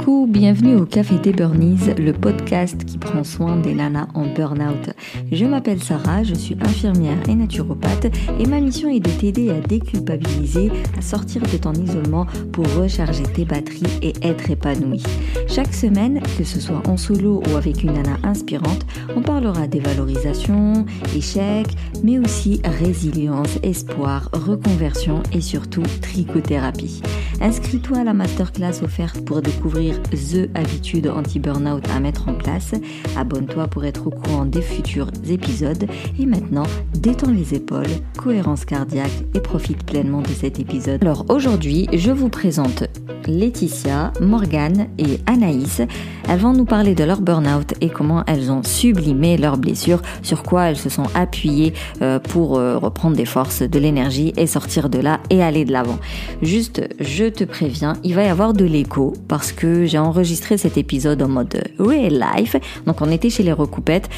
Coucou, bienvenue au Café des Burnies, le podcast qui prend soin des nanas en burn-out. Je m'appelle Sarah, je suis infirmière et naturopathe et ma mission est de t'aider à déculpabiliser, à sortir de ton isolement pour recharger tes batteries et être épanouie. Chaque semaine, que ce soit en solo ou avec une nana inspirante, on parlera des valorisations, échecs, mais aussi résilience, espoir, reconversion et surtout trichothérapie. Inscris-toi à la masterclass offerte pour découvrir The Habitude anti-burnout à mettre en place. Abonne-toi pour être au courant des futurs épisodes. Et maintenant, détends les épaules, cohérence cardiaque et profite pleinement de cet épisode. Alors aujourd'hui, je vous présente Laetitia, Morgane et Anaïs. Elles vont nous parler de leur burn-out et comment elles ont sublimé leurs blessures, sur quoi elles se sont appuyées euh, pour euh, reprendre des forces, de l'énergie et sortir de là et aller de l'avant. Juste, je te préviens, il va y avoir de l'écho parce que j'ai enregistré cet épisode en mode real life. Donc on était chez les recoupettes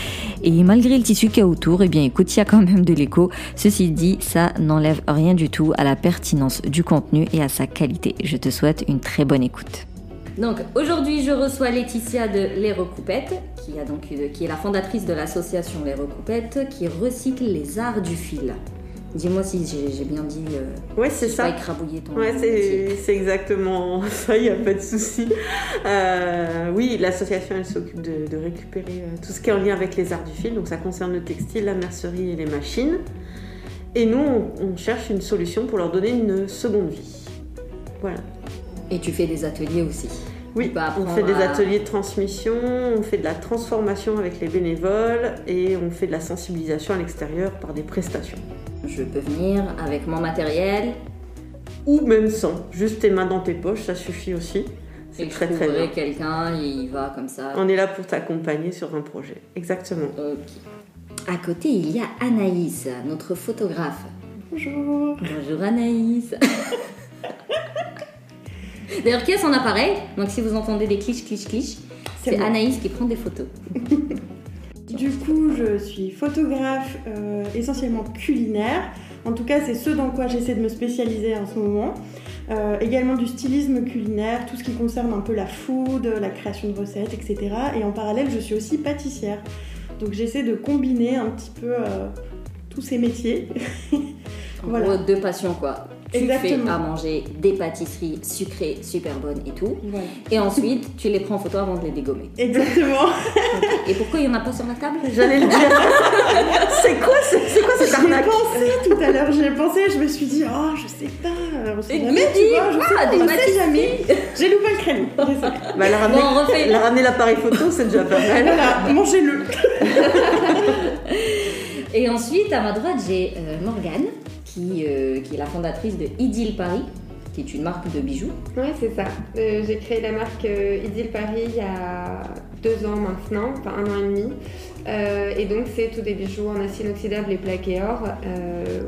et malgré le tissu qu'il y a autour, eh bien écoute, il y a quand même de l'écho. Ceci dit, ça n'enlève rien du tout à la pertinence du contenu et à sa qualité. Je te souhaite une très bonne écoute. Donc aujourd'hui, je reçois Laetitia de Les Recoupettes, qui, qui est la fondatrice de l'association Les Recoupettes, qui recycle les arts du fil. Dis-moi si j'ai bien dit. Euh, ouais, c'est ça. Pas écrabouiller ton. Ouais, c'est exactement ça, il n'y a pas de souci. Euh, oui, l'association, elle s'occupe de, récupérer euh, tout ce qui est en lien avec les arts du fil. Donc, ça concerne le textile, la mercerie et les machines. Et nous, on, cherche une solution pour leur donner une seconde vie. Voilà. Et tu fais des ateliers aussi oui, on fait des ateliers de transmission, on fait de la transformation avec les bénévoles et on fait de la sensibilisation à l'extérieur par des prestations. Je peux venir avec mon matériel. Ou même sans. Juste tes mains dans tes poches, ça suffit aussi. C'est très très bien. quelqu'un, il va comme ça. On est là pour t'accompagner sur un projet. Exactement. Ok. À côté, il y a Anaïs, notre photographe. Bonjour. Bonjour Anaïs. D'ailleurs, qui a son appareil? Donc si vous entendez des cliches, cliches, cliches, c'est Anaïs qui prend des photos. Du coup, je suis photographe euh, essentiellement culinaire. En tout cas, c'est ce dans quoi j'essaie de me spécialiser en ce moment. Euh, également du stylisme culinaire, tout ce qui concerne un peu la food, la création de recettes, etc. Et en parallèle, je suis aussi pâtissière. Donc j'essaie de combiner un petit peu euh, tous ces métiers. voilà. deux passions quoi tu fais à manger des pâtisseries sucrées super bonnes et tout. Et ensuite, tu les prends en photo avant de les dégommer. Exactement. Et pourquoi il n'y en a pas sur la table? J'allais le dire. c'est quoi, c'est quoi cette arnaque? J'ai pensé tout à l'heure, j'ai pensé, je me suis dit, oh, je sais pas. On sait jamais, tu vois, je ah, sais, des jamais. J'ai loupé le créneau. Bah, elle a ramené, bon, ramené l'appareil photo, c'est déjà pas mal. Voilà, mangez-le. Et ensuite, à ma droite, j'ai euh, Morgane qui, euh, qui est la fondatrice de Idyll Paris, qui est une marque de bijoux. Oui, c'est ça. Euh, j'ai créé la marque Idyll Paris il y a deux ans maintenant, enfin un an et demi. et donc, c'est tous des bijoux en acier inoxydable et plaqué or,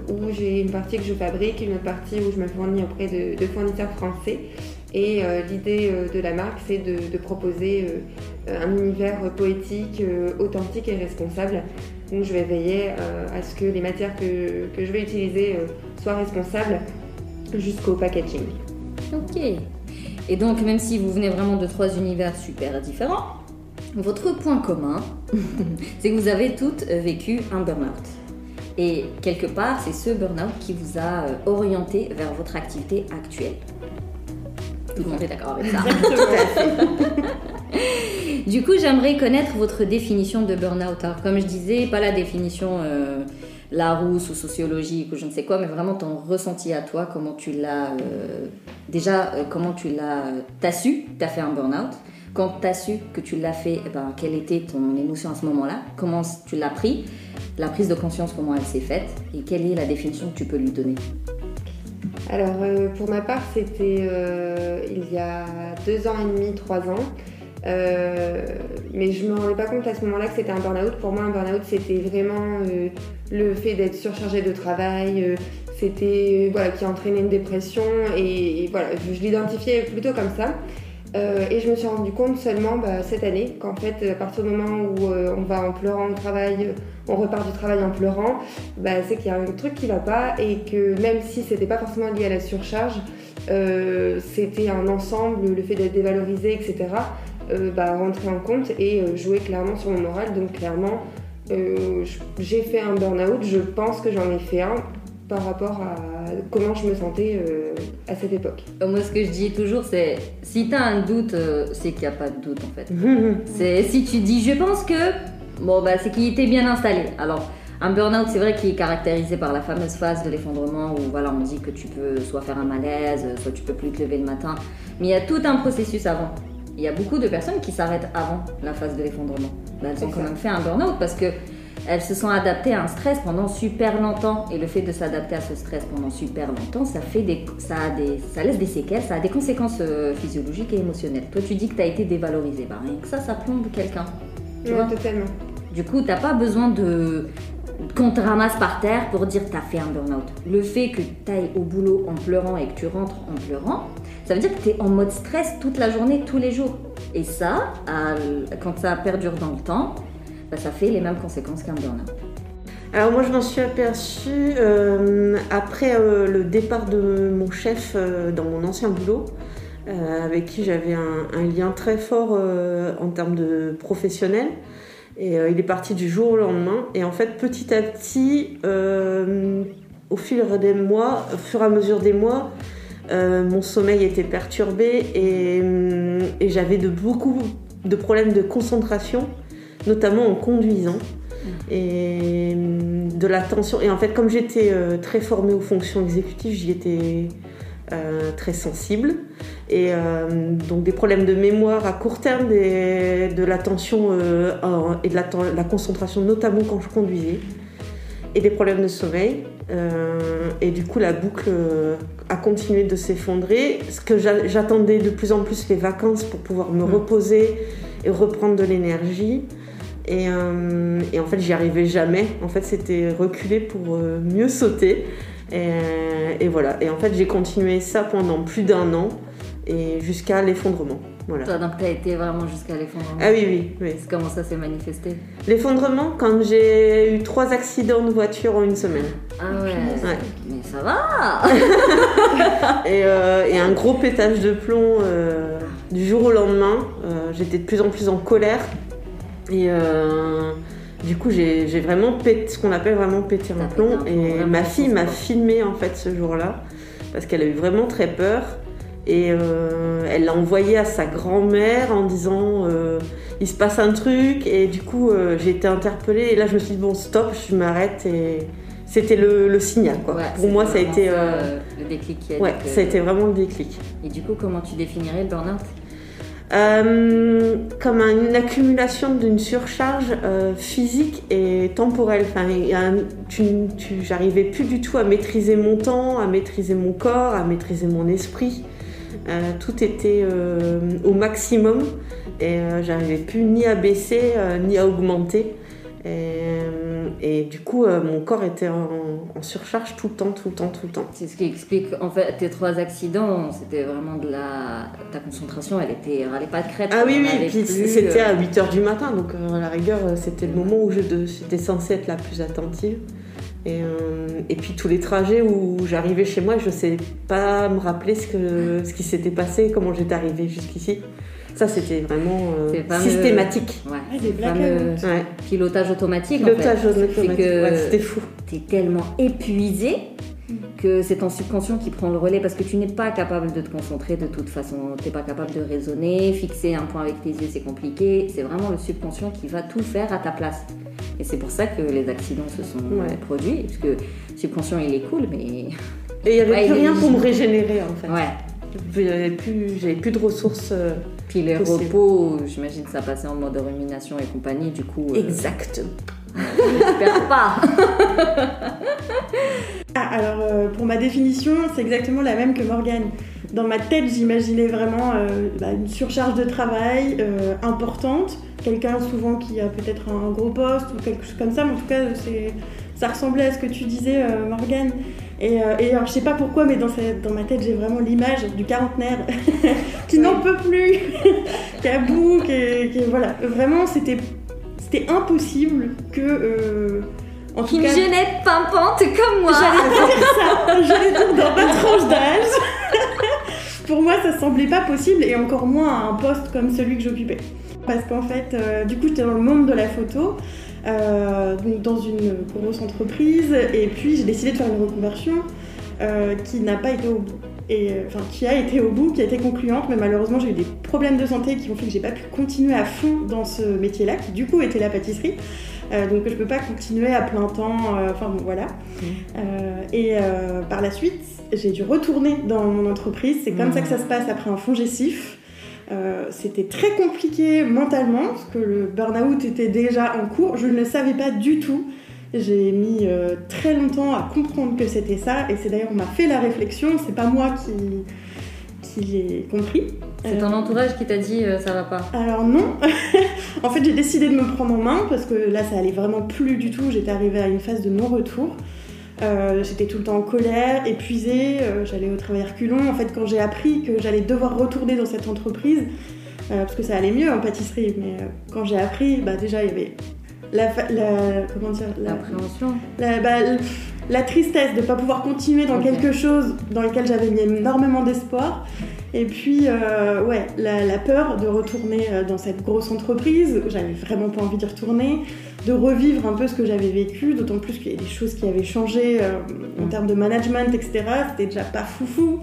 où j'ai une partie que je fabrique, une autre partie où je me fournis auprès de, fournisseurs français. Et l'idée de la marque, c'est de proposer un univers poétique, authentique et responsable donc je vais veiller euh, à ce que les matières que, je vais utiliser euh, soient responsables jusqu'au packaging. Ok. Et donc même si vous venez vraiment de trois univers super différents, votre point commun, c'est que vous avez toutes vécu un burn-out. Et quelque part, c'est ce burn-out qui vous a euh, orienté vers votre activité actuelle. Tout le monde est d'accord avec ça. Du coup, j'aimerais connaître votre définition de burn-out. Alors, comme je disais, pas la définition euh, Larousse ou sociologique ou je ne sais quoi, mais vraiment ton ressenti à toi, comment tu l'as. Euh, déjà, euh, comment tu l'as. T'as su que t'as fait un burn-out? Quand t'as su que tu l'as fait, eh ben, quelle était ton émotion à ce moment-là? Comment tu l'as pris? La prise de conscience, comment elle s'est faite? Et quelle est la définition que tu peux lui donner? Alors pour ma part, c'était il y a deux ans et demi, trois ans. Euh, mais je me rendais pas compte à ce moment-là que c'était un burn-out. Pour moi, un burn-out, c'était vraiment euh, le fait d'être surchargé de travail. Euh, c'était voilà qui entraînait une dépression et, voilà, je, l'identifiais plutôt comme ça. et je me suis rendu compte seulement bah, cette année qu'en fait, à partir du moment où on va en pleurant au travail, on repart du travail en pleurant, bah, c'est qu'il y a un truc qui va pas et que même si c'était pas forcément lié à la surcharge, c'était un ensemble, le fait d'être dévalorisé, etc. bah, rentrer en compte et jouer clairement sur mon moral. Donc clairement, j'ai fait un burn-out, je pense que j'en ai fait un par rapport à comment je me sentais euh, à cette époque. Euh, moi, ce que je dis toujours, c'est si tu as un doute, euh, c'est qu'il n'y a pas de doute en fait. c'est si tu dis je pense que, bon, bah, c'est qu'il était bien installé. Alors, un burn-out, c'est vrai qu'il est caractérisé par la fameuse phase de l'effondrement où voilà, on dit que tu peux soit faire un malaise, soit tu peux plus te lever le matin. Mais il y a tout un processus avant. Il y a beaucoup de personnes qui s'arrêtent avant la phase de l'effondrement. Bah, elles ont quand même fait un burn-out parce que elles se sont adaptées à un stress pendant super longtemps. Et le fait de s'adapter à ce stress pendant super longtemps, ça, fait des, ça, a des, ça laisse des séquelles, ça a des conséquences euh, physiologiques et émotionnelles. Toi, tu dis que tu as été dévalorisé. Bah, rien que ça, ça plombe quelqu'un. Tu vois totalement. Du coup, t'as pas besoin de qu'on te ramasse par terre pour dire que as fait un burn-out. Le fait que tu ailles au boulot en pleurant et que tu rentres en pleurant, ça veut dire que tu es en mode stress toute la journée, tous les jours. Et ça, quand ça perdure dans le temps, bah, ça fait les mêmes conséquences qu'un burn-out. Alors moi je m'en suis aperçue euh, après euh, le départ de mon chef euh, dans mon ancien boulot, avec qui j'avais un, lien très fort en termes de professionnel. Et il est parti du jour au lendemain. Et en fait petit à petit, au fil des mois, au fur et à mesure des mois, mon sommeil était perturbé et, et j'avais de beaucoup de problèmes de concentration notamment en conduisant. Et hum, de la tension. Et en fait, comme j'étais euh, très formée aux fonctions exécutives, j'y étais euh, très sensible. Et euh, donc des problèmes de mémoire à court terme, de la tension et de la, concentration, notamment quand je conduisais. Et des problèmes de sommeil. Et du coup, la boucle a continué de s'effondrer. Ce que j'attendais de plus en plus les vacances pour pouvoir me mmh. reposer et reprendre de l'énergie. Euh, et, en fait, j'y arrivais jamais. En fait, c'était reculer pour euh, mieux sauter. Et, voilà. Et en fait, j'ai continué ça pendant plus d'un an et jusqu'à l'effondrement. Voilà. Toi, donc tu as été vraiment jusqu'à l'effondrement Ah oui, oui. oui. Comment ça s'est manifesté? L'effondrement, quand j'ai eu trois accidents de voiture en une semaine. Ah ouais, Mais ça va euh, et, un gros pétage de plomb du jour au lendemain. J'étais de plus en plus en colère et euh, du coup, j'ai vraiment pété, ce qu'on appelle vraiment péter un plomb. Et ma fille m'a filmé en fait ce jour-là parce qu'elle a eu vraiment très peur. Et euh, elle l'a envoyé à sa grand-mère en disant euh, il se passe un truc. Et du coup, j'ai été interpellée. Et là, je me suis dit bon, stop, je m'arrête. Et c'était le, signal. Quoi. Pour moi, ça a été. le déclic qui a Ouais, ça a été vraiment le déclic. Et du coup, comment tu définirais le burn-out? Euh, comme une accumulation d'une surcharge euh, physique et temporelle. Enfin, j'arrivais plus du tout à maîtriser mon temps, à maîtriser mon corps, à maîtriser mon esprit. Euh, tout était au maximum et j'arrivais plus ni à baisser ni à augmenter. Euh, et, du coup, euh, mon corps était en, surcharge tout le temps, tout le temps, tout le temps. C'est ce qui explique, en fait, tes trois accidents, c'était vraiment de la... Ta concentration, elle était... Elle pas de crête. Ah oui, oui, puis c'était à 8h euh, du matin, donc à la rigueur, c'était le moment où j'étais censée être la plus attentive. Et, et, puis tous les trajets où j'arrivais chez moi, je ne sais pas me rappeler ce, que, ce qui s'était passé, comment j'étais arrivée jusqu'ici. Ça, c'était vraiment euh, systématique. Ouais, des fameux pilotage automatique. Pilotage automatique, c'était fou. Tu es tellement épuisé que c'est ton subconscient qui prend le relais parce que tu n'es pas capable de te concentrer de toute façon. Tu n'es pas capable de raisonner, fixer un point avec tes yeux, c'est compliqué. C'est vraiment le subconscient qui va tout faire à ta place. Et c'est pour ça que les accidents se sont produits, parce que subconscient il est cool, mais. Et il n'y avait plus rien pour me régénérer en fait. Ouais. J'avais plus, j'avais plus de ressources. Euh, Puis les repos, j'imagine ça passait en mode rumination et compagnie, du coup. Euh. J'espère pas. ah, alors euh, pour ma définition, c'est exactement la même que Morgane. Dans ma tête, j'imaginais vraiment bah, une surcharge de travail importante, quelqu'un souvent qui a peut-être un gros poste ou quelque chose comme ça, mais en tout cas, ça ressemblait à ce que tu disais, Morgane. Et, euh, et alors, je sais pas pourquoi, mais dans, dans ma tête, j'ai vraiment l'image du quarantenaire qui n'en peut plus, qui a bout, qui, voilà. Vraiment, c'était impossible que. Euh, en tout Une jeunette pimpante comme moi. J'allais dire ça. J'allais dire dans ma tranche d'âge. pour moi, ça semblait pas possible et encore moins à un poste comme celui que j'occupais. Parce qu'en fait, euh, du coup, j'étais dans le monde de la photo, euh, donc dans une grosse entreprise, et puis j'ai décidé de faire une reconversion euh, qui n'a pas été au bout. Et, enfin, qui a été au bout, qui a été concluante, mais malheureusement j'ai eu des problèmes de santé qui ont fait que j'ai pas pu continuer à fond dans ce métier-là, qui du coup était la pâtisserie. Euh, donc je peux pas continuer à plein temps, euh, enfin bon voilà. Euh, et par la suite, j'ai dû retourner dans mon entreprise. C'est comme ça que ça se passe après un fongicif. Euh, C'était très compliqué mentalement parce que le burn-out était déjà en cours. Je ne le savais pas du tout. J'ai mis euh, très longtemps à comprendre que c'était ça, et c'est d'ailleurs on m'a fait la réflexion. C'est pas moi qui qui l'ai compris. C'est ton entourage qui t'a dit euh, ça va pas. Alors non, en fait j'ai décidé de me prendre en main parce que là ça allait vraiment plus du tout, j'étais arrivée à une phase de non-retour. Euh, j'étais tout le temps en colère, épuisée, euh, j'allais au travail reculons. En fait quand j'ai appris que j'allais devoir retourner dans cette entreprise, euh, parce que ça allait mieux en pâtisserie, mais quand j'ai appris, bah déjà il y avait la, comment dire, la, L'appréhension. la, bah, la tristesse de ne pas pouvoir continuer dans quelque chose dans lequel j'avais mis énormément d'espoir. Et puis, euh, ouais, la, la peur de retourner dans cette grosse entreprise, où j'avais vraiment pas envie d'y retourner, de revivre un peu ce que j'avais vécu, d'autant plus qu'il y a des choses qui avaient changé euh, en termes de management, etc. C'était déjà pas foufou.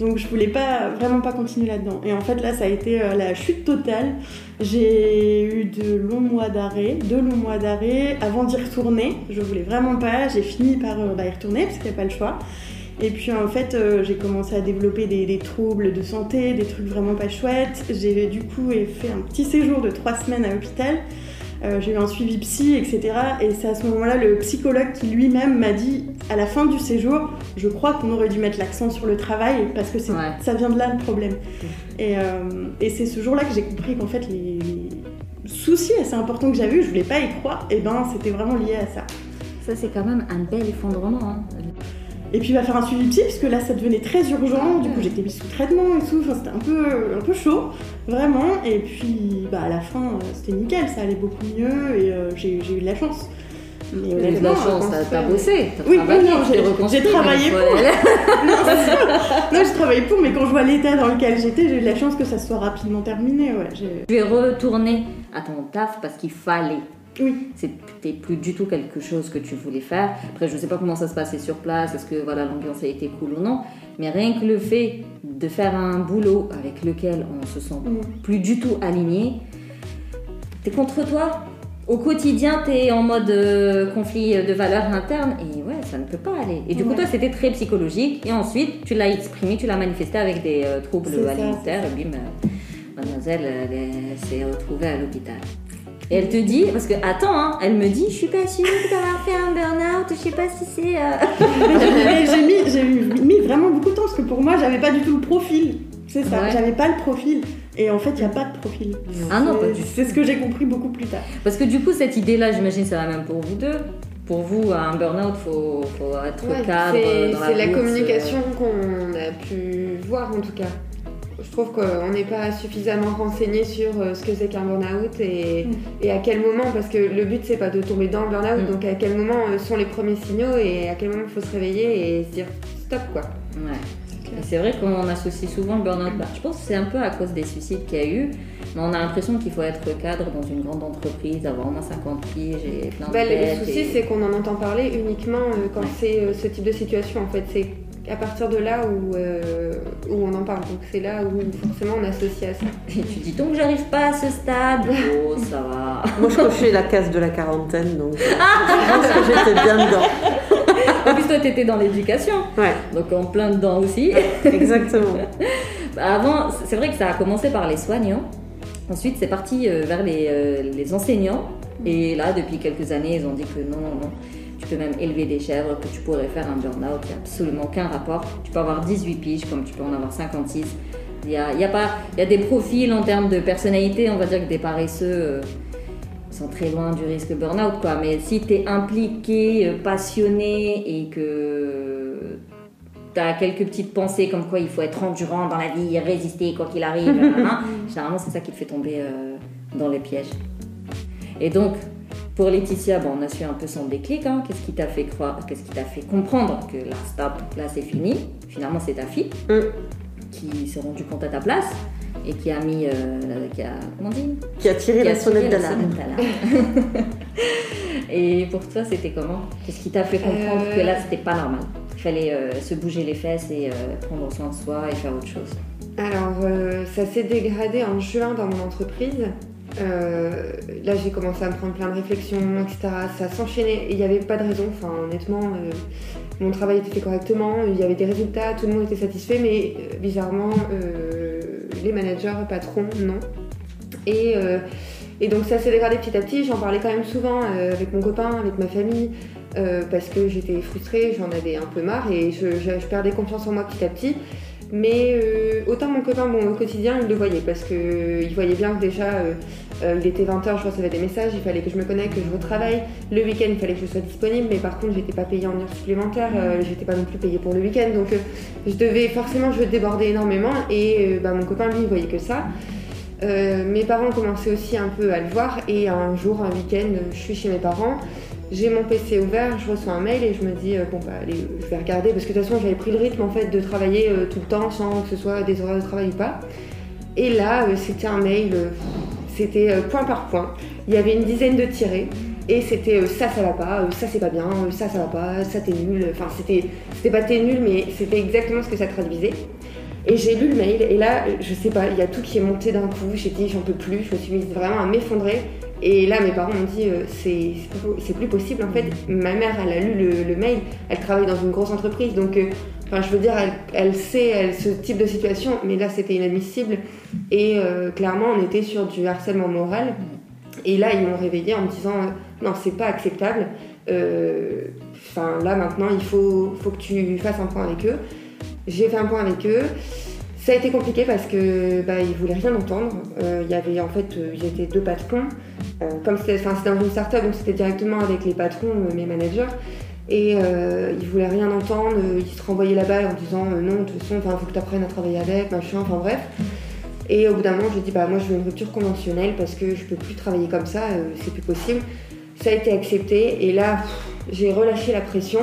Donc je voulais pas vraiment pas continuer là-dedans. Et en fait là ça a été euh, la chute totale. J'ai eu de longs mois d'arrêt, deux longs mois d'arrêt avant d'y retourner. Je voulais vraiment pas. J'ai fini par euh, bah, y retourner parce qu'il n'y a pas le choix. Et puis en fait j'ai commencé à développer des, des troubles de santé, des trucs vraiment pas chouettes. J'ai du coup fait un petit séjour de trois semaines à l'hôpital. Euh, j'ai eu un suivi psy, etc. Et c'est à ce moment-là le psychologue qui lui-même m'a dit, à la fin du séjour, je crois qu'on aurait dû mettre l'accent sur le travail parce que Ouais. ça vient de là le problème. Et, euh, et c'est ce jour-là que j'ai compris qu'en fait les, les soucis assez importants que j'avais eu, je voulais pas y croire, et ben c'était vraiment lié à ça. Ça, c'est quand même un bel effondrement. hein. Et puis il va faire un suivi psy parce que là ça devenait très urgent, du coup j'étais mise sous traitement et tout, enfin, c'était un peu, un peu chaud, vraiment. Et puis bah, à la fin euh, c'était nickel, ça allait beaucoup mieux et euh, j'ai j'ai eu de la chance. Mais de la chance, t'as- t'as bossé, t'as Oui, travaillé, non, j'ai- j'ai travaillé pour. Non, c'est sûr. Non, je travaillais pour, mais quand je vois l'état dans lequel j'étais, j'ai eu de la chance que ça soit rapidement terminé. Ouais, j'ai- Tu es retourné à ton taf parce qu'il fallait. Oui. C'était plus du tout quelque chose que tu voulais faire. Après, je sais pas comment ça se passait sur place, est-ce que voilà l'ambiance a été cool ou non, mais rien que le fait de faire un boulot avec lequel on se sent plus du tout aligné, t'es contre toi. Au quotidien, t'es en mode euh, conflit de valeurs internes et ouais, ça ne peut pas aller. Et du coup, toi, c'était très psychologique et ensuite, tu l'as exprimé, tu l'as manifesté avec des euh, troubles ça, alimentaires et bim, euh, mademoiselle, elle, elle s'est retrouvée à l'hôpital. Et elle te dit, parce que attends, hein, elle me dit, je suis pas sûre d'avoir fait un burn-out, je sais pas si c'est. euh, Mais j'ai mis, vraiment beaucoup de temps parce que pour moi, j'avais pas du tout le profil. C'est ça, Ouais. j'avais pas le profil. Et en fait, il n'y a pas de profil. Ah non, C'est- pas du tout. C'est ce que j'ai compris beaucoup plus tard. Parce que du coup, cette idée-là, j'imagine, ça va même pour vous deux. Pour vous, à un burn-out, faut, faut être Ouais, cadre. c'est la c'est la communication qu'on a pu voir en tout cas. Je trouve qu'on n'est pas suffisamment renseigné sur euh, ce que c'est qu'un burn-out et, Mm. et à quel moment, parce que le but c'est pas de tomber dans le burn-out, Mm. donc à quel moment euh, sont les premiers signaux et à quel moment il faut se réveiller et se dire stop quoi. Ouais. Et c'est vrai qu'on associe souvent le burn-out. Bah, je pense que c'est un peu à cause des suicides qu'il y a eu. Mais on a l'impression qu'il faut être cadre dans une grande entreprise, avoir au moins 50 piges et plein de Bah, le souci et- c'est qu'on en entend parler uniquement euh, quand Ouais. c'est ce type de situation en fait. C'est à partir de là où, euh, où on en parle. Donc c'est là où forcément on associe à ça. Et tu dis donc j'arrive pas à ce stade. Oh, ça va. Moi, je cochais la case de la quarantaine, donc je pense que j'étais bien dedans. En plus, toi, t'étais dans l'éducation. Ouais, Donc en plein dedans aussi. exactement. Bah, Avant, c'est vrai que ça a commencé par les soignants. Ensuite, c'est parti euh, vers les, euh, les enseignants. Et là, depuis quelques années, ils ont dit que non, non, non. Tu peux même élever des chèvres, que tu pourrais faire un burn-out. Il n'y a absolument aucun rapport. Tu peux avoir 18 piges comme tu peux en avoir 56. Il y a, il y a, pas, il y a des profils en termes de personnalité. On va dire que des paresseux euh, sont très loin du risque burn-out. Quoi. Mais si tu es impliqué, euh, passionné et que T'as quelques petites pensées comme quoi il faut être endurant dans la vie, résister quoi qu'il arrive. Généralement, c'est ça qui te fait tomber euh, dans les pièges. Et donc, pour Laetitia, bon, on a su un peu son déclic. hein. Qu'est-ce qui t'a fait croire, qu'est-ce qui t'a fait comprendre que là, stop, là, c'est fini? Finalement, c'est ta fille Mm. qui s'est rendu compte à ta place et qui a mis, euh, qui a, comment on dit? Qui a tiré Qui a la sonnette d'alarme. sonnette d'alarme. et pour toi, c'était comment? Qu'est-ce qui t'a fait comprendre Euh, que là, c'était pas normal? Il fallait euh, se bouger les fesses et euh, prendre soin de soi et faire autre chose. Alors, euh, ça s'est dégradé en juin dans mon entreprise. Euh, là, j'ai commencé à me prendre plein de réflexions, etc. Ça s'enchaînait il n'y avait pas de raison. Enfin, honnêtement, euh, mon travail était fait correctement, il y avait des résultats, tout le monde était satisfait, mais euh, bizarrement, les managers, patrons, non. Et, donc, ça s'est dégradé petit à petit. J'en parlais quand même souvent avec mon copain, avec ma famille, parce que j'étais frustrée, j'en avais un peu marre et je perdais confiance en moi petit à petit. Mais euh, autant mon copain, bon, au quotidien, il le voyait parce qu'il voyait bien que déjà, euh, euh, il était 20h, je recevais des messages, il fallait que je me connecte, que je retravaille. Le week-end, il fallait que je sois disponible, mais par contre, j'étais pas payée en heures supplémentaires, j'étais pas non plus payée pour le week-end, donc je devais forcément, je débordais énormément et bah, mon copain, lui, il voyait que ça. Mes parents commençaient aussi un peu à le voir et un jour, un week-end, je suis chez mes parents. J'ai mon PC ouvert, je reçois un mail et je me dis euh, bon bah allez, je vais regarder parce que de toute façon j'avais pris le rythme en fait de travailler euh, tout le temps sans que ce soit des horaires de travail ou pas. Et là euh, c'était un mail, c'était point par point. Il y avait une dizaine de tirés et c'était ça ça va pas, ça c'est pas bien, ça ça va pas, ça t'es nul. Enfin c'était c'était pas t'es nul mais c'était exactement ce que ça traduisait. Et j'ai lu le mail et là je sais pas, il y a tout qui est monté d'un coup. J'ai dit j'en peux plus, je me suis mise vraiment à m'effondrer. Et là, mes parents m'ont dit euh, c'est plus- possible. En fait, ma mère, elle a lu le, mail. Elle travaille dans une grosse entreprise, donc, euh, je veux dire, elle, sait ce type de situation. Mais là, c'était inadmissible. Et euh, clairement, on était sur du harcèlement moral. Et là, ils m'ont réveillée en me disant euh, non, c'est pas acceptable. Enfin, là, maintenant, il faut, faut que tu fasses un point avec eux. J'ai fait un point avec eux. Ça a été compliqué parce que bah, voulaient rien entendre. Euh, Il y avait en fait, euh, ils étaient deux patrons. Euh, comme c'était dans une start-up, donc c'était directement avec les patrons, euh, mes managers. Et euh, ils voulaient rien entendre. euh, Ils se renvoyaient la balle en disant euh, non, de toute façon, il faut que tu apprennes à travailler avec, machin, enfin bref. Et au bout d'un moment, j'ai dit bah moi je veux une rupture conventionnelle parce que je peux plus travailler comme ça, euh, c'est plus possible. Ça a été accepté et là j'ai relâché la pression,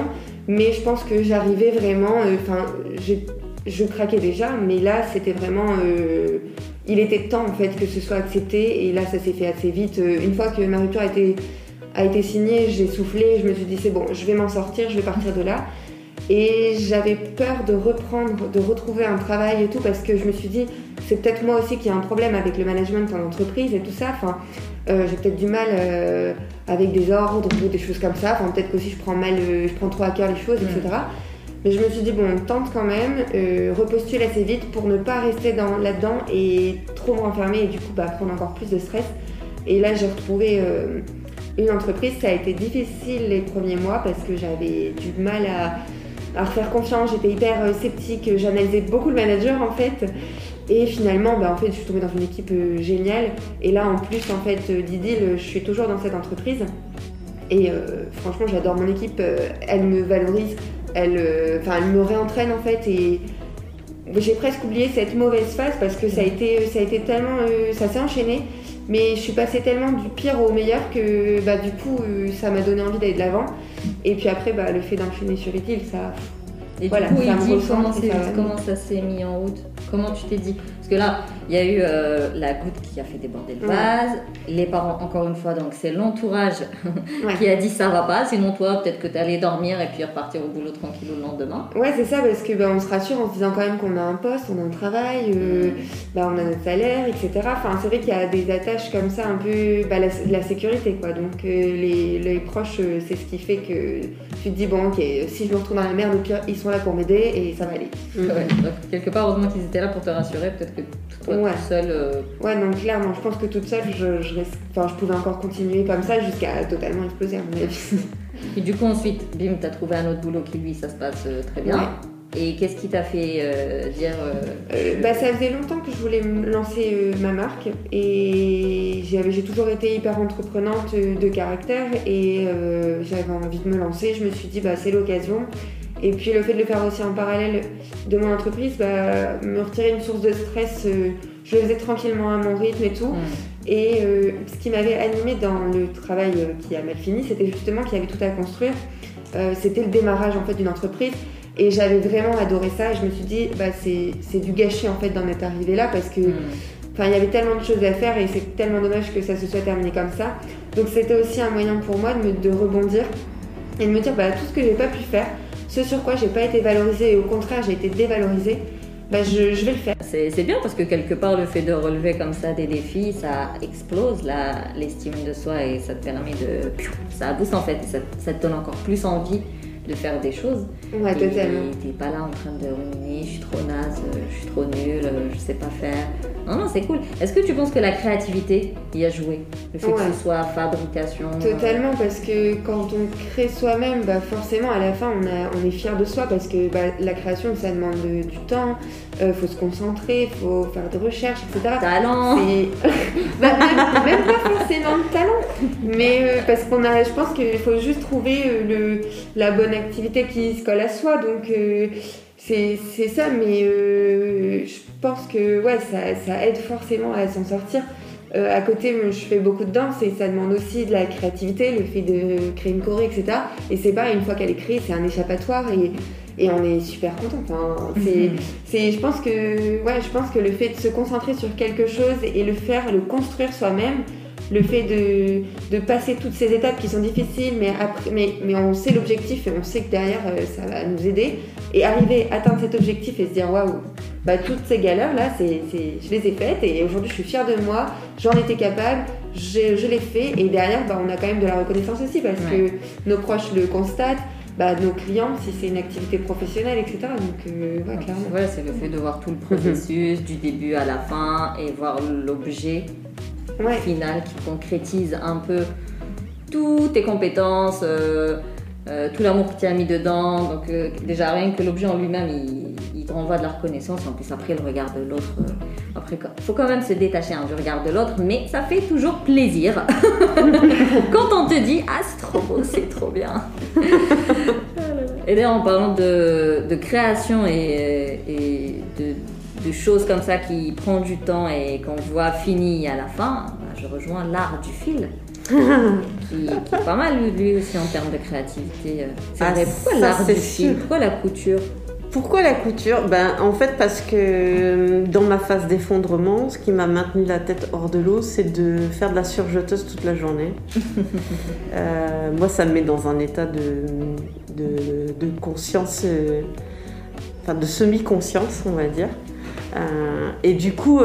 mais je pense que j'arrivais vraiment, euh, enfin j'ai- je craquais déjà, mais là c'était vraiment, euh, il était temps en fait que ce soit accepté et là ça s'est fait assez vite. Euh, Une fois que ma rupture a été, a été signée, j'ai soufflé, je me suis dit c'est bon, je vais m'en sortir, je vais partir de là. Et j'avais peur de reprendre, de retrouver un travail et tout, parce que je me suis dit, c'est peut-être moi aussi qui ai un problème avec le management en entreprise et tout ça. Enfin, euh, j'ai peut-être du mal euh, avec des ordres ou des choses comme ça. Enfin, peut-être qu'aussi je prends mal, euh, je prends trop à cœur les choses, etc. Mais je me suis dit, bon, on tente quand même, euh, repostule assez vite pour ne pas rester dans, là-dedans et trop me renfermer et du coup bah, prendre encore plus de stress. Et là, j'ai retrouvé euh, une entreprise. Ça a été difficile les premiers mois parce que j'avais du mal à, refaire confiance. J'étais hyper euh, sceptique. J'analysais beaucoup le manager en fait. Et finalement, bah, en fait, je suis tombée dans une équipe géniale. Et là, en plus, en fait, d'Idylle, je suis toujours dans cette entreprise. Et franchement, j'adore mon équipe. elle me valorise. Elle, euh, enfin, elle me réentraîne en fait. Et j'ai presque oublié cette mauvaise phase parce que ça a été, ça a été tellement, euh, ça s'est enchaîné. Mais je suis passée tellement du pire au meilleur que bah, du coup, euh, ça m'a donné envie d'aller de l'avant. Et puis après, bah, le fait d'enchaîner sur Idylle, ça. Et Voilà, du coup, ça me il dit ressemble comment, ça va comment ça s'est mis en route? Comment tu t'es dit? Que là, il y a eu euh, la goutte qui a fait déborder le Ouais. vase, les parents, encore une fois, donc c'est l'entourage Ouais. qui a dit ça va pas, sinon toi, peut-être que tu allais dormir et puis repartir au boulot tranquille le lendemain. Ouais, c'est ça, parce que bah, on se rassure en se disant quand même qu'on a un poste, on a un travail, euh, bah, on a notre salaire, etc. Enfin, c'est vrai qu'il y a des attaches comme ça, un peu bah, la, la sécurité, quoi. Donc, euh, les, les proches, euh, c'est ce qui fait que tu te dis, bon, ok, si je me retrouve dans la merde, au pire, ils sont là pour m'aider et ça va aller. Ouais, donc, quelque part, heureusement qu'ils étaient là pour te rassurer, peut-être que toi, Ouais. tout seul. euh, Ouais, donc clairement, je pense que toute seule, je, je, reste- enfin, je pouvais encore continuer comme ça jusqu'à totalement exploser, à mon avis. Et du coup, ensuite, bim, t'as trouvé un autre boulot qui, lui, ça se passe euh, très bien. Et qu'est-ce qui t'a fait euh, dire. bah, ça faisait longtemps que je voulais lancer ma marque et j'ai toujours été hyper entreprenante de caractère et j'avais envie de me lancer. Je me suis dit bah, c'est l'occasion. Et puis le fait de le faire aussi en parallèle de mon entreprise, bah, me retirer une source de stress, euh, je le faisais tranquillement à mon rythme et tout. Et euh, ce qui m'avait animé dans le travail euh, qui a mal fini, c'était justement qu'il y avait tout à construire. Euh, c'était le démarrage en fait d'une entreprise. Et j'avais vraiment adoré ça et je me suis dit, bah, c'est du gâchis en fait d'en être arrivé là parce que. Enfin, il y avait tellement de choses à faire et c'est tellement dommage que ça se soit terminé comme ça. Donc c'était aussi un moyen pour moi de, me, de rebondir et de me dire bah, tout ce que j'ai pas pu faire, ce sur quoi j'ai pas été valorisée et au contraire j'ai été dévalorisée, bah, je, vais le faire. C'est bien parce que quelque part le fait de relever comme ça des défis, ça explose l'estime de soi et ça te permet de... Ça booste en fait, ça te donne encore plus envie de faire des choses. Ouais, totalement. T'es pas là en train de ruminer, je suis trop naze, je suis trop nulle, je sais pas faire. Non, non, c'est cool. Est-ce que tu penses que la créativité y a joué? Le fait que ce soit fabrication euh, Totalement, parce que quand on crée soi-même, bah forcément, à la fin, on, a, on est fier de soi parce que bah, la création, ça demande du temps, il euh, faut se concentrer, il faut faire des recherches, etc. Talent bah, même, pas forcément de talent, mais euh, parce qu'on a, je pense qu'il faut juste trouver le, la bonne activité qui se colle à soi. Donc, c'est ça, mais je pense que ouais, ça, ça aide forcément à s'en sortir. Euh, à côté, je fais beaucoup de danse et ça demande aussi de la créativité, le fait de créer une choré, etc. Et c'est pas une fois qu'elle est créée, c'est un échappatoire et, et, on est super content. Enfin, c'est, c'est, je pense que, ouais, je pense que le fait de se concentrer sur quelque chose et le faire, le construire soi-même, le fait de, de, passer toutes ces étapes qui sont difficiles, mais, après, mais, mais on sait l'objectif et on sait que derrière euh, ça va nous aider. Et arriver à atteindre cet objectif et se dire waouh, bah, toutes ces galères-là, c'est, je les ai faites et aujourd'hui je suis fière de moi, j'en étais capable, je, je l'ai fait et derrière bah, on a quand même de la reconnaissance aussi parce que nos proches le constatent. Bah, nos clients, si c'est une activité professionnelle, etc. Donc, euh, ouais, clairement. Voilà, c'est le fait de voir tout le processus, du début à la fin, et voir l'objet final qui concrétise un peu toutes tes compétences, euh, euh, tout l'amour que tu as mis dedans. Donc, déjà, rien que l'objet en lui-même, il, il renvoie de la reconnaissance. En plus, après, le regard de l'autre. Euh, après, il faut quand même se détacher hein, du regard de l'autre, mais ça fait toujours plaisir. quand on te dit Ah, c'est trop beau, c'est trop bien. et d'ailleurs, en parlant de, création et, de, choses comme ça qui prend du temps et qu'on voit fini à la fin, bah, je rejoins l'art du fil. qui, est pas mal lui aussi en termes de créativité. C'est ah, pourquoi l'art du fil? Pourquoi la couture? Pourquoi la couture? Ben, En fait, parce que euh, dans ma phase d'effondrement, ce qui m'a maintenu la tête hors de l'eau, c'est de faire de la surjeteuse toute la journée. Euh, moi, ça me met dans un état de, de, conscience, euh, enfin de semi-conscience, on va dire. Et du coup,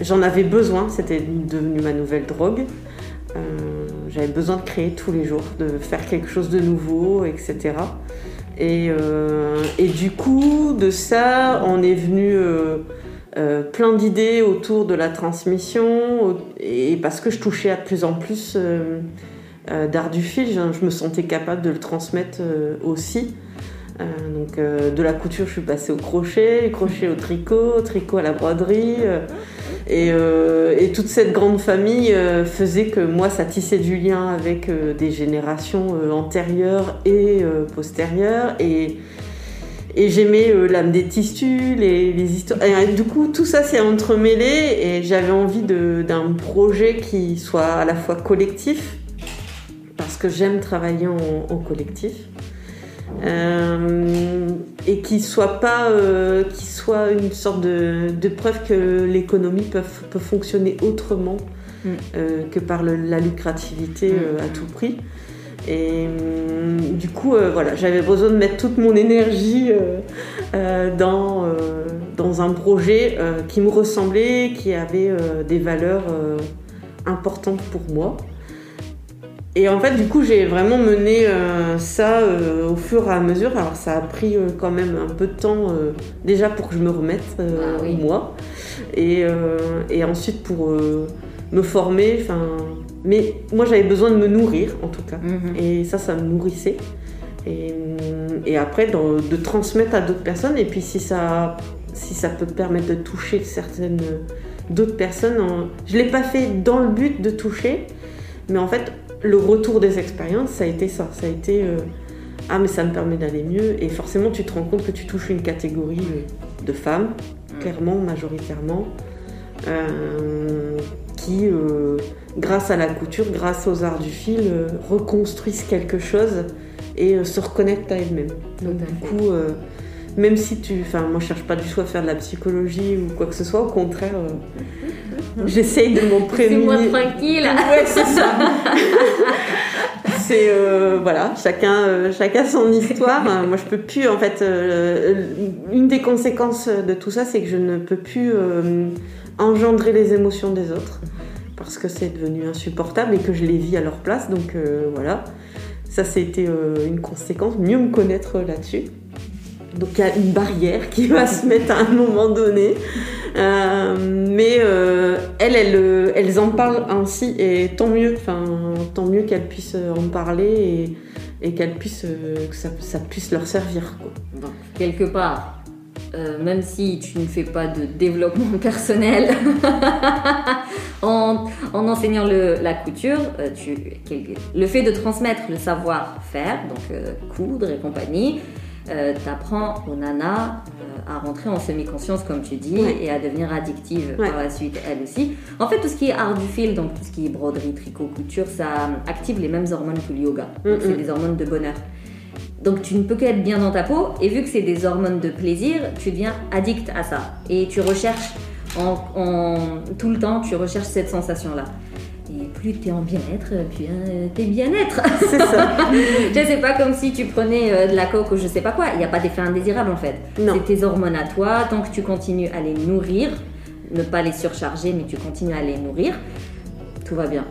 j'en avais besoin, c'était devenu ma nouvelle drogue. J'avais besoin de créer tous les jours, de faire quelque chose de nouveau, etc. Euh, et, du coup, de ça, on est venu euh, euh, plein d'idées autour de la transmission. Et parce que je touchais à de plus en plus d'art du fil, je, me sentais capable de le transmettre aussi. Donc de la couture, je suis passée au crochet, crochet au tricot, tricot à la broderie. Euh, et, toute cette grande famille euh, faisait que moi, ça tissait du lien avec euh, des générations antérieures et postérieures. Et, j'aimais l'âme des tissus, les, histoires. Et, du coup, tout ça s'est entremêlé et j'avais envie d'un projet qui soit à la fois collectif, parce que j'aime travailler en collectif. Euh, et qui soit pas, euh, qui soit une sorte de, preuve que l'économie peut, peut, fonctionner autrement mm. euh, que par la lucrativité mm. à tout prix. Et du coup, voilà, j'avais besoin de mettre toute mon énergie dans, dans un projet qui me ressemblait, qui avait des valeurs importantes pour moi. Et en fait, du coup, j'ai vraiment mené euh, ça euh, au fur et à mesure. Alors, ça a pris euh, quand même un peu de temps déjà pour que je me remette, ah moi, et, et, ensuite pour me former. Enfin, mais moi, j'avais besoin de me nourrir, en tout cas, mhm. et ça, ça me nourrissait. Et, et après, de transmettre à d'autres personnes. Et puis, si ça, si ça peut permettre de toucher certaines d'autres personnes, je l'ai pas fait dans le but de toucher, mais en fait le retour des expériences, ça a été ça. Ça a été euh, ah mais ça me permet d'aller mieux. Et forcément, tu te rends compte que tu touches une catégorie euh, de femmes, mm. clairement, majoritairement, euh, qui, grâce à la couture, grâce aux arts du fil, reconstruisent quelque chose et se reconnectent à elles-mêmes. Donc du coup, même si tu, enfin moi je cherche pas du tout à faire de la psychologie ou quoi que ce soit, au contraire, j'essaye de m'en prévenir. C'est moi tranquille. Ouais, c'est ça. c'est voilà, chacun, chacun son histoire. Moi, je peux plus. En fait, une des conséquences de tout ça, c'est que je ne peux plus engendrer les émotions des autres parce que c'est devenu insupportable et que je les vis à leur place. Donc euh, voilà, ça c'était euh, une conséquence, mieux me connaître là-dessus. Donc il y a une barrière qui va se mettre à un moment donné. Euh, mais elles, elles, elles, en parlent ainsi et tant mieux, enfin, tant mieux qu'elles puissent en parler et, et qu'elles que ça, puisse leur servir. Quelque part, euh, même si tu ne fais pas de développement personnel en, enseignant la couture, euh, le fait de transmettre le savoir-faire, donc euh, coudre et compagnie, t'apprends aux nanas à rentrer en semi-conscience, comme tu dis, et à devenir addictive par la suite, elle aussi. En fait, tout ce qui est art du fil, donc tout ce qui est broderie, tricot, couture, ça active les mêmes hormones que le yoga. C'est des hormones de bonheur. Donc tu ne peux qu'être bien dans ta peau et vu que c'est des hormones de plaisir, tu deviens addict à ça et tu recherches en, tout le temps, tu recherches cette sensation-là. Plus tu es en bien-être, euh, tu es bien-être. C'est ça. je sais pas comme si tu prenais euh, de la coke ou je sais pas quoi. Il n'y a pas d'effet indésirable en fait. C'est tes hormones à toi. Tant que tu continues à les nourrir, ne pas les surcharger, mais tu continues à les nourrir, tout va bien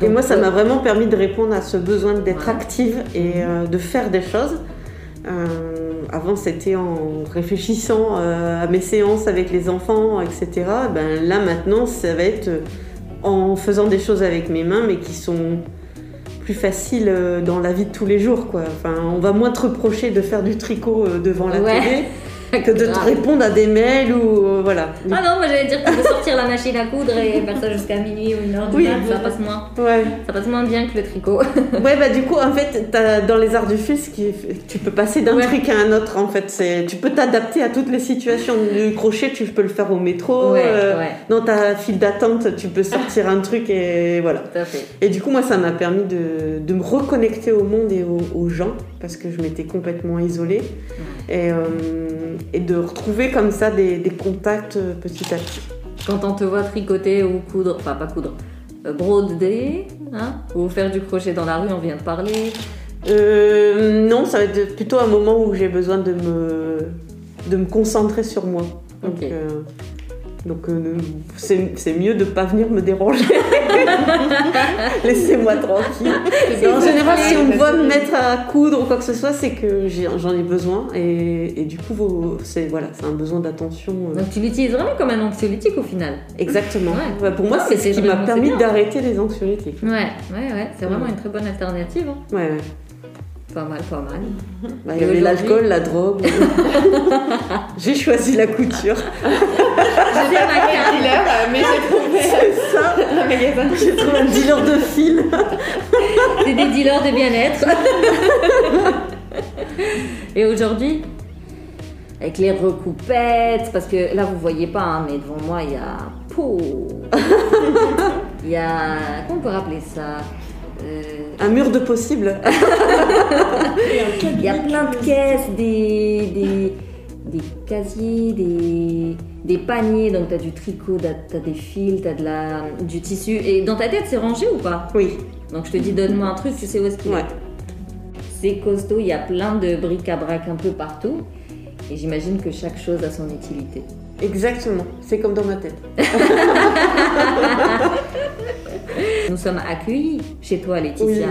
et moi, ça m'a vraiment permis de répondre à ce besoin d'être active et euh, de faire des choses. Euh, avant, c'était en réfléchissant euh, à mes séances avec les enfants, etc. Ben, là, maintenant, ça va être en faisant des choses avec mes mains, mais qui sont plus faciles dans la vie de tous les jours. Quoi. Enfin, on va moins te reprocher de faire du tricot devant la télé que de te répondre à des mails ou euh, voilà. Ah non, moi j'allais dire que de sortir la machine à coudre et faire ça jusqu'à minuit ou une heure du oui, ça passe moins. Ouais. Ça passe moins bien que le tricot. ouais, bah du coup, en fait, dans les arts du fil, tu peux passer d'un truc à un autre. En fait, c'est tu peux t'adapter à toutes les situations. Du crochet, tu peux le faire au métro. Euh, dans ta file d'attente, tu peux sortir un truc et voilà. Tout à fait. Et du coup, moi, ça m'a permis de, de, me reconnecter au monde et aux, gens parce que je m'étais complètement isolée. Et euh, et de retrouver comme ça des, contacts euh, petit à petit. Quand on te voit tricoter ou coudre, enfin pas coudre, euh, broder, hein, ou faire du crochet dans la rue, on vient de parler. Euh, non, ça va être plutôt un moment où j'ai besoin de me, de me concentrer sur moi. Donc, donc euh, c'est mieux de ne pas venir me déranger. Laissez-moi tranquille. En général, si on me voit me mettre à coudre ou quoi que ce soit, c'est que j'en ai, besoin. Et, du coup, c'est voilà, un besoin d'attention. Euh. Donc tu l'utilises vraiment comme un anxiolytique au final Exactement. pour moi, c'est ce qui m'a permis d'arrêter les anxiolytiques. Ouais, ouais, ouais. C'est vraiment une très bonne alternative. Hein. Ouais, ouais. Pas mal, pas mal. Bah, il y avait l'alcool, la drogue. j'ai choisi la couture. J'ai un dealer, mais j'ai trouvé. C'est ça. J'ai trouvé un dealer de fil. C'est des dealers de bien-être. Et aujourd'hui, avec les recoupettes, parce que là vous voyez pas, hein, mais devant moi il y a. Il y a. Comment on peut rappeler ça? Euh, un mur de possible. Il y a plein de caisses, des, des, casiers, des, des, paniers. Donc, tu as du tricot, tu as, des fils, tu as de la, du tissu. Et dans ta tête, c'est rangé ou pas? Oui. Donc, je te dis, donne-moi un truc, tu sais où est-ce qu'il est. C'est costaud, il y a plein de bric-à-brac un peu partout. Et j'imagine que chaque chose a son utilité. Exactement, c'est comme dans ma tête. Nous sommes accueillis chez toi, Laetitia.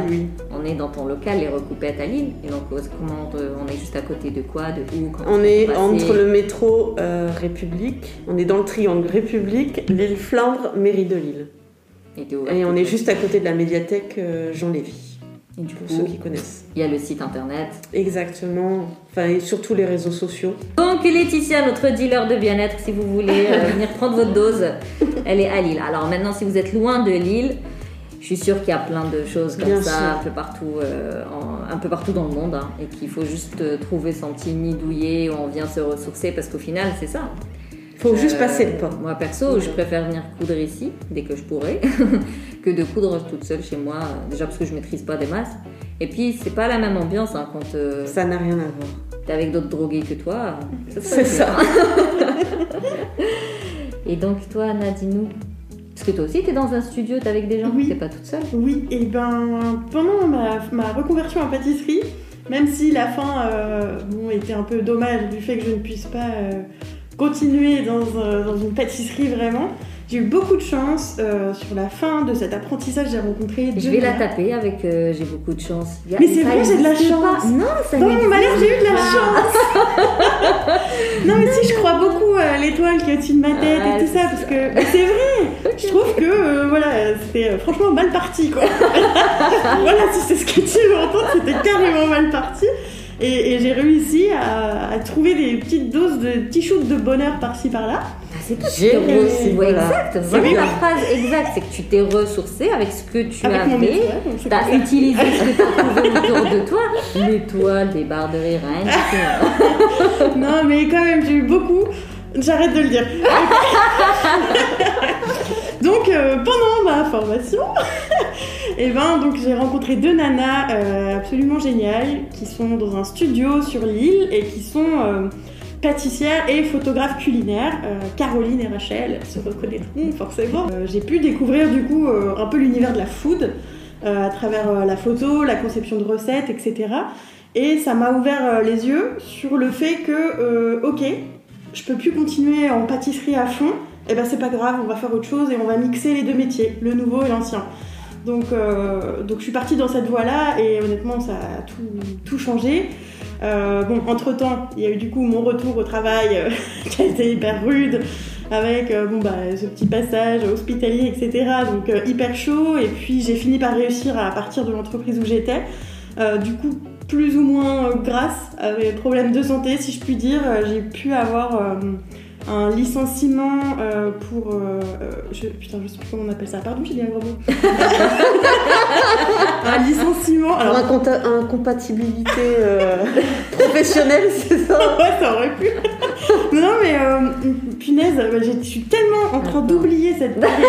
On est dans ton local, les recoupettes à Lille. Et donc, comment on est juste à côté de quoi De où On est entre le métro euh, République. On est dans le triangle République, Lille Flandre, mairie de Lille. Et, on est juste à côté de la médiathèque euh, Jean Lévy. Et du coup, ceux qui connaissent. Il y a le site internet. Exactement. Enfin, et surtout les réseaux sociaux. Donc, Laetitia, notre dealer de bien-être, si vous voulez euh, venir prendre votre dose, elle est à Lille. Alors maintenant, si vous êtes loin de Lille, je suis sûre qu'il y a plein de choses comme ça un peu partout, euh, un peu partout dans le monde, hein, et qu'il faut juste euh, trouver son petit nid douillet où on vient se ressourcer, parce qu'au final, c'est ça. Faut juste passer le pas. Moi perso, je préfère venir coudre ici dès que je pourrai que de coudre toute seule chez moi. Déjà parce que je maîtrise pas des masses Et puis, c'est pas la même ambiance hein, quand euh, Ça n'a rien à voir. t'es avec d'autres drogués que toi. C'est ça. Et donc, toi, Anna, dis-nous. Parce que toi aussi, t'es dans un studio, t'es avec des gens, Oui. t'es pas toute seule. Oui, et ben pendant ma, ma reconversion en pâtisserie, même si la fin euh, bon, était un peu dommage du fait que je ne puisse pas euh, continuer dans, euh, dans une pâtisserie vraiment, j'ai eu beaucoup de chance euh, sur la fin de cet apprentissage. J'ai rencontré Je vais la taper avec euh, J'ai beaucoup de chance. A- Mais c'est vrai, j'ai de la chance. pas. Non, ça Dans mon malheur, j'ai eu de la chance. non mais si, je crois beaucoup à l'étoile qui est au-dessus de ma tête Ah, et tout ça, parce que c'est vrai. Je trouve que euh, voilà, c'était franchement mal parti quoi. voilà, si c'est ce que tu veux entendre, c'était carrément mal parti. Et, et j'ai réussi à, à trouver des petites doses de petits shoots de bonheur par-ci par-là. Ah, c'est tout. J'ai tu t'es réussi, re- voilà. Exact. Bien. la phrase exacte, c'est que tu t'es ressourcé avec ce que tu Avec avais. comme ça. utilisé ce que t'as trouvé autour de toi. L'étoile, des barres de rire. Non mais quand même, j'ai eu beaucoup. J'arrête de le dire. donc euh, pendant ma formation, et ben donc j'ai rencontré deux nanas euh, absolument géniales qui sont dans un studio sur l'île et qui sont euh, pâtissières et photographes culinaires. Caroline et Rachel se reconnaîtront forcément. J'ai pu découvrir du coup un peu l'univers de la food à travers la photo, la conception de recettes, etc. Et ça m'a ouvert les yeux sur le fait que, ok, je peux plus continuer en pâtisserie à fond, et ben c'est pas grave, on va faire autre chose et on va mixer les deux métiers, le nouveau et l'ancien. Donc, euh, donc je suis partie dans cette voie-là et honnêtement ça a tout, tout changé. Euh, bon, entre temps, il y a eu du coup mon retour au travail euh, qui a été hyper rude avec bon, bah, ce petit passage hospitalier, etc. Donc hyper chaud. Et puis j'ai fini par réussir à partir de l'entreprise où j'étais. Du coup, plus ou moins grâce à mes problèmes de santé, si je puis dire, j'ai pu avoir un licenciement euh, pour. euh, euh, je, putain, je sais plus comment on appelle ça. Pardon, j'ai dit un gros mot. un licenciement. Alors, inconta- incompatibilité euh, professionnelle, c'est ça? Ouais, ça aurait pu. non, non, mais euh, punaise, bah, j'ai- je suis tellement en train d'oublier cette période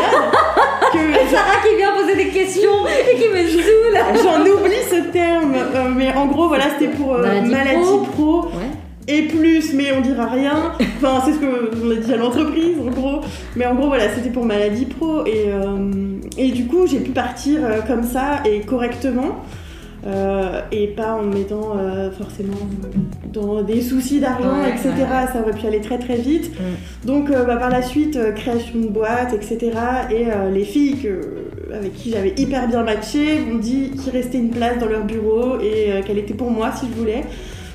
que Sarah qui vient poser des questions et qui me saoule. j'en oublie ce terme. Euh, mais en gros, voilà, c'était pour euh, Maladie maladie, pro. pro. Ouais. Et plus, mais on dira rien. Enfin, c'est ce qu'on a dit à l'entreprise, en gros. Mais en gros, voilà, c'était pour maladie pro. Et, euh, et du coup, j'ai pu partir euh, comme ça et correctement. Euh, et pas en me mettant forcément dans des soucis d'argent, Ouais, etc. ouais. Ça aurait pu aller très très vite. Mm. Donc bah, par la suite, création de boîte, etc. Et les filles que- avec qui j'avais hyper bien matché m'ont dit qu'il restait une place dans leur bureau et qu'elle était pour moi si je voulais.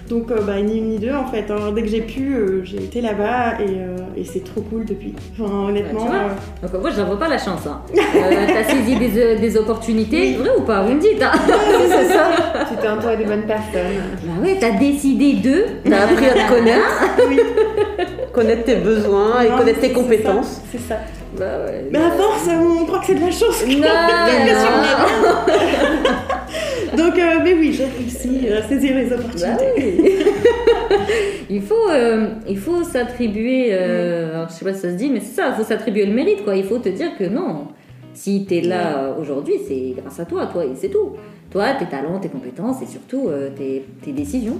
Donc euh, bah, ni une ni deux en fait. hein. Dès que j'ai pu, euh, j'ai été là-bas et, euh, et c'est trop cool depuis. Enfin honnêtement. Bah, tu vois. euh, Donc moi, je n'en vois pas la chance. Hein. Euh, T'as saisi des, des opportunités, Oui. vrai ou pas Vous me dites. Hein c'est ça. Tu t'es entouré des bonnes personnes. bah ouais, t'as décidé d'eux. T'as appris à te connaître, oui. connaître tes besoins et connaître tes compétences. C'est ça. Bah ouais. Mais à force, on croit que c'est de la chance. Non, non. Donc, euh, mais oui, j'ai réussi à saisir les Bah opportunités. oui. il faut, euh, il faut s'attribuer, euh, alors, je sais pas si ça se dit, mais c'est ça, il faut s'attribuer le mérite, quoi. Il faut te dire que non, si t'es là euh, aujourd'hui, c'est grâce à toi, toi, et c'est tout. Toi, tes talents, tes compétences et surtout euh, tes, tes décisions.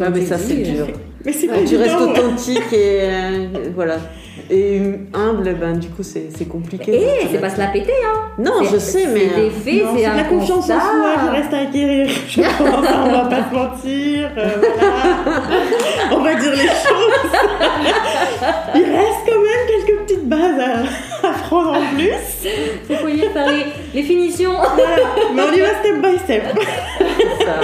Ah, mais tu ça, dis, c'est euh, dur. Mais c'est pas Quand tu restes authentique et euh, voilà. Et humble, ben du coup, c'est c'est compliqué. Eh, c'est pas se la péter, hein. Non, C'est- je sais, mais. C'est des faits, Non, c'est la confiance en soi qui reste à acquérir. Je pense, on va pas se mentir. euh, voilà. On va dire les choses. Il reste quand même quelques petites bases à, à prendre en plus. Il faut y faire les, les finitions. Voilà. Mais on y va step by step. ça.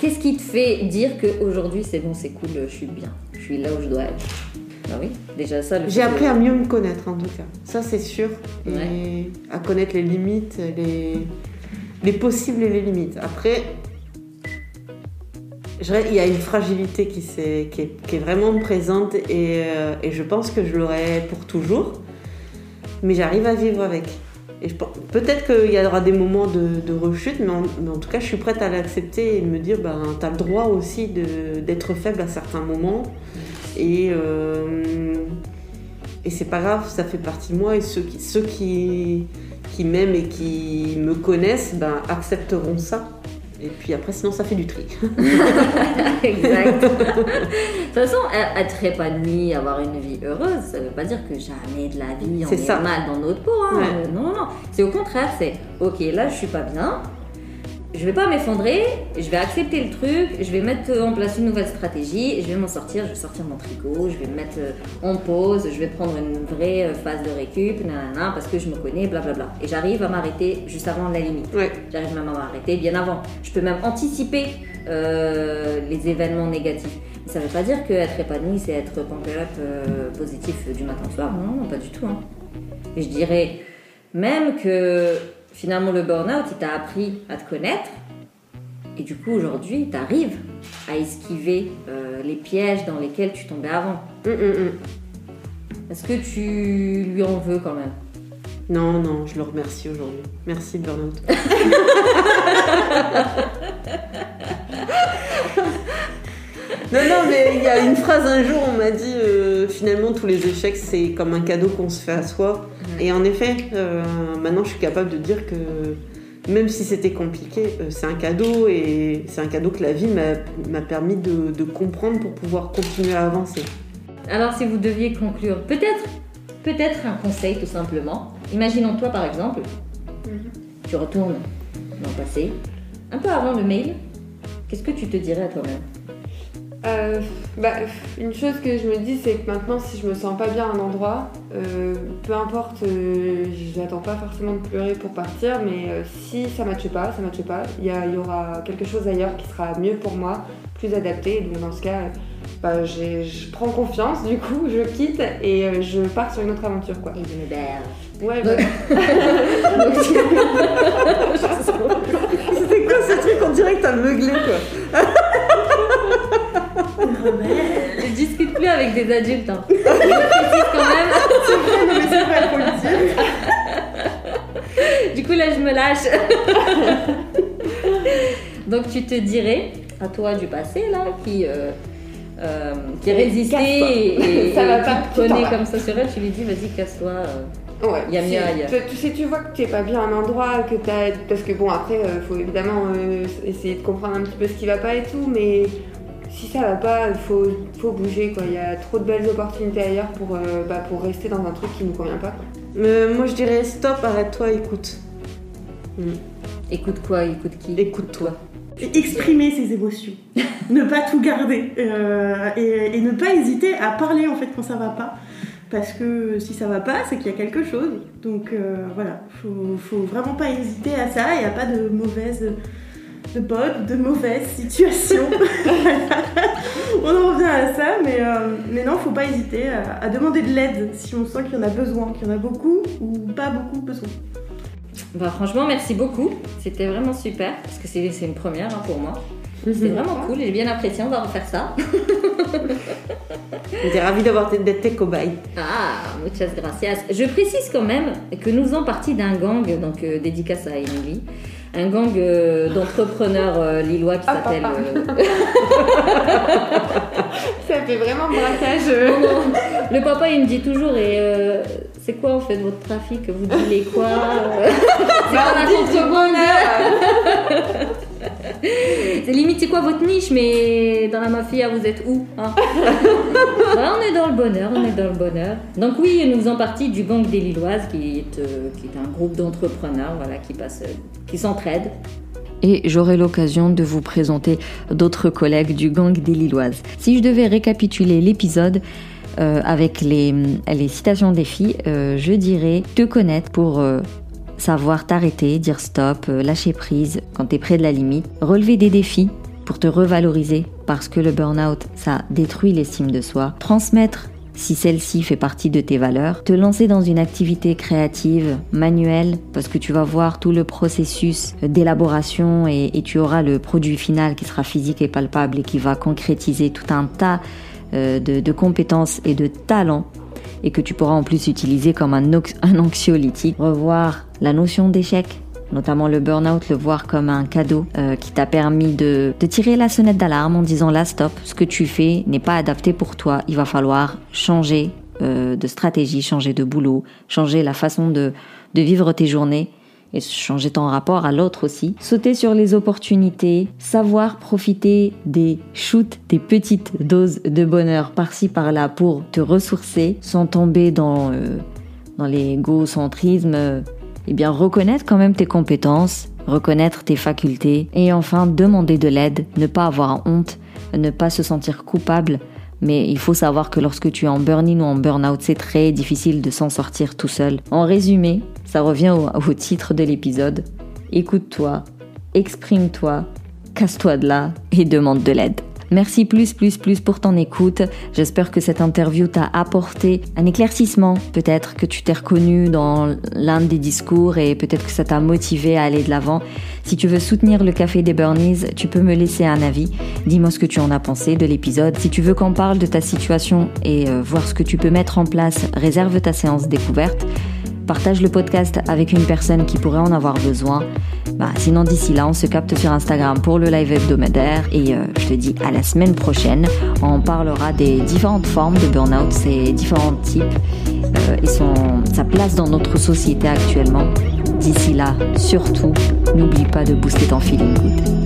Qu'est-ce qui te fait dire qu'aujourd'hui c'est bon, c'est cool, je suis bien, je suis là où je dois être? Bah oui, déjà ça. J'ai appris de- à mieux me connaître en tout cas. Ça, c'est sûr. Et Ouais. à connaître les limites, les... les possibles et les limites. Après, il y a une fragilité qui, est, qui est vraiment présente et, euh, et je pense que je l'aurai pour toujours. Mais j'arrive à vivre avec. Et peut-être qu'il y aura des moments de, rechute, mais en, tout cas, je suis prête à l'accepter et me dire, ben, tu as le droit aussi d'être faible à certains moments. Et, euh, et c'est pas grave, ça fait partie de moi. Et ceux qui, ceux qui, qui m'aiment et qui me connaissent ben, accepteront ça. Et puis après, sinon, ça fait du tri. exact. de toute façon, être épanoui, avoir une vie heureuse, ça ne veut pas dire que jamais de la vie, on est, mal dans notre peau. Hein. Non, non, non. C'est au contraire, c'est ok, là, je suis pas bien je vais pas m'effondrer, je vais accepter le truc, je vais mettre en place une nouvelle stratégie, je vais m'en sortir, je vais sortir mon tricot, je vais me mettre euh, en pause, je vais prendre une vraie euh, phase de récup, nanana, parce que je me connais, blablabla. Et j'arrive à m'arrêter juste avant la limite. J'arrive même à m'arrêter bien avant. Je peux même anticiper euh, les événements négatifs. ça veut pas dire que être épanoui, c'est être pump positif du matin au soir. Non, non, pas du tout. Hein. Je dirais même que finalement, le burn-out, il t'a appris à te connaître. Et du coup, aujourd'hui, tu arrives à esquiver euh, les pièges dans lesquels tu tombais avant. Hum, hum, hum. Est-ce que tu lui en veux quand même? Non, non, je le remercie aujourd'hui. Merci, burn-out. Non, non, mais il y a une phrase un jour, on m'a dit euh, finalement tous les échecs c'est comme un cadeau qu'on se fait à soi. Et en effet, euh, maintenant je suis capable de dire que même si c'était compliqué, euh, c'est un cadeau et c'est un cadeau que la vie m'a permis de, comprendre pour pouvoir continuer à avancer. Alors si vous deviez conclure, peut-être peut-être un conseil tout simplement. Imaginons toi par exemple, mhm. tu retournes dans le passé, un peu avant le mail, qu'est-ce que tu te dirais à toi-même? Euh, bah, une chose que je me dis, c'est que maintenant, si je me sens pas bien à un endroit, euh, peu importe, euh, je n'attends pas forcément de pleurer pour partir, mais si ça ne matche pas, ça matche pas, il y, y, aura quelque chose ailleurs qui sera mieux pour moi, plus adapté. Donc dans ce cas, bah, je prends confiance, du coup, je quitte et je pars sur une autre aventure. Quoi. Et je me berge. Ouais, bah... C'était quoi ce truc On dirait que t'as meuglé quoi? Je discute plus avec des adultes. Hein. Je précise quand même. C'est vrai, Du coup, là, je me lâche. Donc, tu te dirais, à toi du passé, là, qui, euh, euh, qui résistait et, ça va pas, qui te comme ça sur elle, tu lui dis, vas-y, casse-toi. Euh. Ouais, il y a mieux ailleurs. Tu, sais, tu vois que tu n'es pas bien à un endroit, que as, parce que bon, après, il faut évidemment essayer de comprendre un petit peu ce qui va pas et tout, mais si ça va pas, il faut, faut, bouger. Quoi. Il y a trop de belles opportunités ailleurs pour, euh, bah, pour rester dans un truc qui ne nous convient pas. Euh, moi, je dirais stop, arrête-toi, écoute. Hmm. Écoute quoi Écoute qui? Écoute-toi. Exprimer ses émotions, ne pas tout garder euh, et, ne pas hésiter à parler en fait quand ça va pas. Parce que si ça va pas, c'est qu'il y a quelque chose. Donc voilà, faut, faut vraiment pas hésiter à ça. Il n'y a pas de mauvaise de bonnes, de mauvaises situations. on en revient à ça, mais, euh, mais non, faut pas hésiter à, demander de l'aide si on sent qu'il y en a besoin, qu'il y en a beaucoup ou pas beaucoup besoin. Bah, franchement, merci beaucoup. C'était vraiment super parce que c'est une première hein, pour moi. C'est vraiment cool, j'ai bien apprécié, on va refaire ça. J'étais ravie d'avoir d'être tes cobayes. Ah, muchas gracias. Je précise quand même que nous faisons partie d'un gang, donc euh, dédicace à Emily un gang euh, d'entrepreneurs euh, lillois qui ah, s'appelle. Euh, Ça fait vraiment braquage. Le papa, il me dit toujours et c'est quoi en fait votre trafic? Vous dealez quoi? C'est quoi la C'est limite, c'est quoi votre niche Mais dans la mafia, vous êtes où hein On est dans le bonheur, on est dans le bonheur. Donc oui, nous faisons partie du gang des Lilloises, qui est, qui est un groupe d'entrepreneurs voilà, qui, passe, qui s'entraident et j'aurai l'occasion de vous présenter d'autres collègues du gang des Lilloises. Si je devais récapituler l'épisode, euh, avec les, les, citations des filles, euh, je dirais te connaître pour euh, savoir t'arrêter, dire stop, lâcher prise quand tu es près de la limite, relever des défis pour te revaloriser parce que le burn-out, ça détruit l'estime de soi, transmettre si celle-ci fait partie de tes valeurs, te lancer dans une activité créative, manuelle, parce que tu vas voir tout le processus d'élaboration et, et, tu auras le produit final qui sera physique et palpable et qui va concrétiser tout un tas euh, de, compétences et de talents et que tu pourras en plus utiliser comme un, anxiolytique. Revoir la notion d'échec, notamment le burn-out, le voir comme un cadeau euh, qui t'a permis de, de, tirer la sonnette d'alarme en disant là stop, ce que tu fais n'est pas adapté pour toi, il va falloir changer euh, de stratégie, changer de boulot, changer la façon de, de vivre tes journées et changer ton rapport à l'autre aussi. Sauter sur les opportunités, savoir profiter des shoots, des petites doses de bonheur par-ci par-là pour te ressourcer sans tomber dans, euh, dans l'égocentrisme. et eh bien, reconnaître quand même tes compétences, reconnaître tes facultés et enfin demander de l'aide, ne pas avoir honte, ne pas se sentir coupable. Mais il faut savoir que lorsque tu es en burn-in ou en burn-out, c'est très difficile de s'en sortir tout seul. En résumé, ça revient au, titre de l'épisode. Écoute-toi, exprime-toi, casse-toi de là et demande de l'aide. Merci plus, plus, plus pour ton écoute. J'espère que cette interview t'a apporté un éclaircissement. Peut-être que tu t'es reconnu dans l'un des discours et peut-être que ça t'a motivé à aller de l'avant. Si tu veux soutenir le Café des Burnies, tu peux me laisser un avis. Dis-moi ce que tu en as pensé de l'épisode. Si tu veux qu'on parle de ta situation et euh, voir ce que tu peux mettre en place, réserve ta séance découverte. Partage le podcast avec une personne qui pourrait en avoir besoin. Bah, sinon, d'ici là, on se capte sur Instagram pour le live hebdomadaire et euh, je te dis à la semaine prochaine. On parlera des différentes formes de burn-out, ses différents types euh, et sa place dans notre société actuellement. D'ici là, surtout, n'oublie pas de booster ton feeling good.